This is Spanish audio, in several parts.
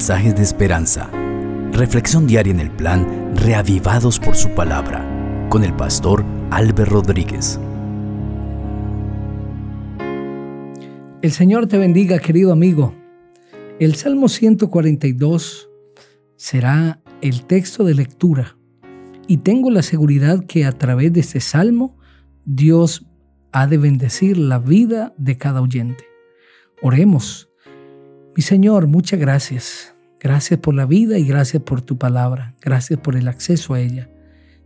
mensajes de esperanza. Reflexión diaria en el plan Reavivados por su palabra con el pastor Álvaro Rodríguez. El Señor te bendiga, querido amigo. El Salmo 142 será el texto de lectura y tengo la seguridad que a través de este salmo Dios ha de bendecir la vida de cada oyente. Oremos. Mi Señor, muchas gracias. Gracias por la vida y gracias por tu palabra. Gracias por el acceso a ella.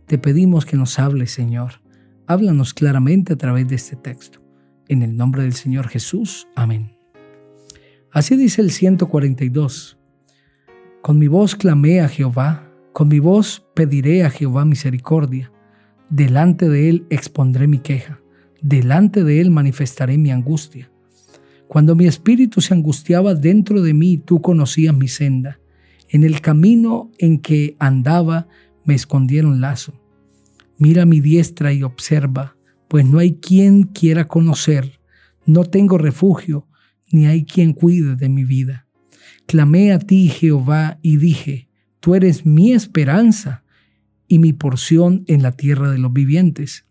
Te pedimos que nos hables, Señor. Háblanos claramente a través de este texto. En el nombre del Señor Jesús. Amén. Así dice el 142. Con mi voz clamé a Jehová, con mi voz pediré a Jehová misericordia. Delante de él expondré mi queja, delante de él manifestaré mi angustia. Cuando mi espíritu se angustiaba dentro de mí, tú conocías mi senda. En el camino en que andaba me escondieron lazo. Mira mi diestra y observa, pues no hay quien quiera conocer. No tengo refugio, ni hay quien cuide de mi vida. Clamé a ti, Jehová, y dije, Tú eres mi esperanza y mi porción en la tierra de los vivientes.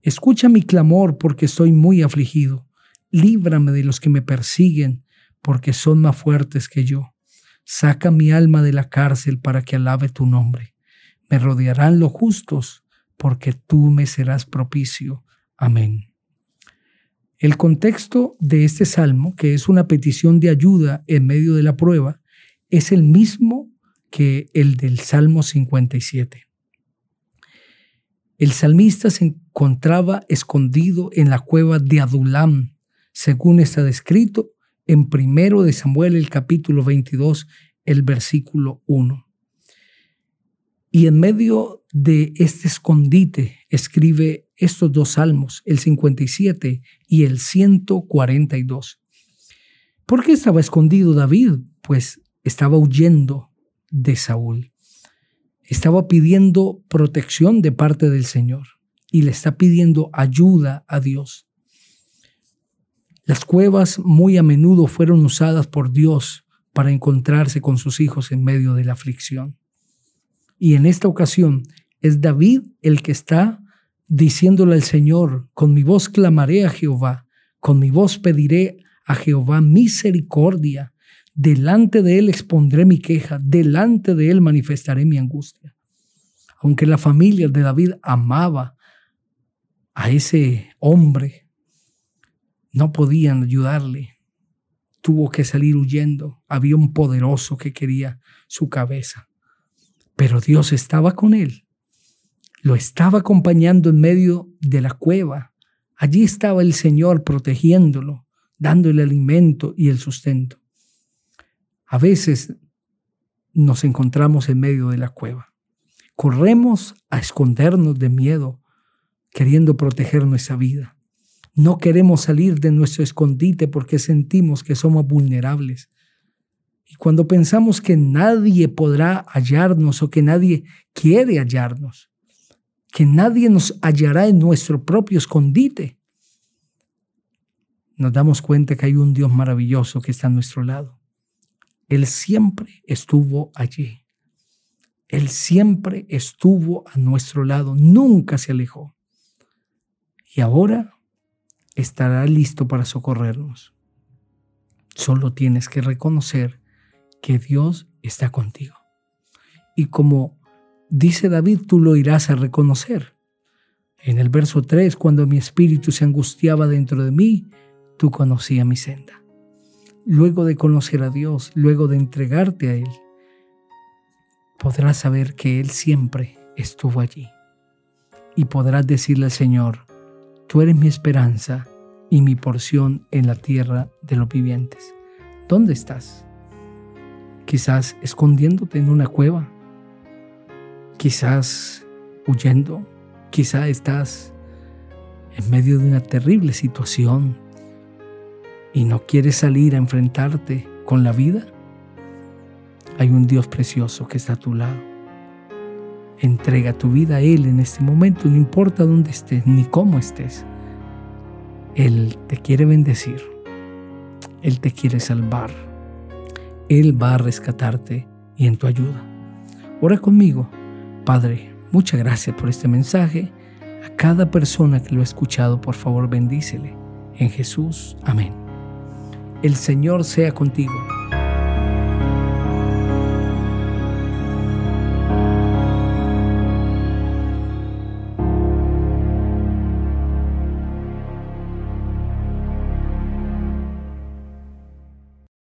Escucha mi clamor porque estoy muy afligido líbrame de los que me persiguen, porque son más fuertes que yo. Saca mi alma de la cárcel para que alabe tu nombre. Me rodearán los justos, porque tú me serás propicio. Amén. El contexto de este salmo, que es una petición de ayuda en medio de la prueba, es el mismo que el del Salmo 57. El salmista se encontraba escondido en la cueva de Adulam, según está descrito en primero de Samuel el capítulo 22, el versículo 1. Y en medio de este escondite escribe estos dos salmos, el 57 y el 142. ¿Por qué estaba escondido David? Pues estaba huyendo de Saúl. Estaba pidiendo protección de parte del Señor y le está pidiendo ayuda a Dios. Las cuevas muy a menudo fueron usadas por Dios para encontrarse con sus hijos en medio de la aflicción. Y en esta ocasión es David el que está diciéndole al Señor, con mi voz clamaré a Jehová, con mi voz pediré a Jehová misericordia, delante de él expondré mi queja, delante de él manifestaré mi angustia. Aunque la familia de David amaba a ese hombre, no podían ayudarle. Tuvo que salir huyendo. Había un poderoso que quería su cabeza. Pero Dios estaba con él. Lo estaba acompañando en medio de la cueva. Allí estaba el Señor protegiéndolo, dándole alimento y el sustento. A veces nos encontramos en medio de la cueva. Corremos a escondernos de miedo, queriendo proteger nuestra vida. No queremos salir de nuestro escondite porque sentimos que somos vulnerables. Y cuando pensamos que nadie podrá hallarnos o que nadie quiere hallarnos, que nadie nos hallará en nuestro propio escondite, nos damos cuenta que hay un Dios maravilloso que está a nuestro lado. Él siempre estuvo allí. Él siempre estuvo a nuestro lado, nunca se alejó. Y ahora estará listo para socorrernos. Solo tienes que reconocer que Dios está contigo. Y como dice David, tú lo irás a reconocer. En el verso 3, cuando mi espíritu se angustiaba dentro de mí, tú conocías mi senda. Luego de conocer a Dios, luego de entregarte a Él, podrás saber que Él siempre estuvo allí. Y podrás decirle al Señor, Tú eres mi esperanza y mi porción en la tierra de los vivientes. ¿Dónde estás? Quizás escondiéndote en una cueva, quizás huyendo, quizás estás en medio de una terrible situación y no quieres salir a enfrentarte con la vida. Hay un Dios precioso que está a tu lado. Entrega tu vida a Él en este momento, no importa dónde estés ni cómo estés. Él te quiere bendecir. Él te quiere salvar. Él va a rescatarte y en tu ayuda. Ora conmigo. Padre, muchas gracias por este mensaje. A cada persona que lo ha escuchado, por favor, bendícele. En Jesús. Amén. El Señor sea contigo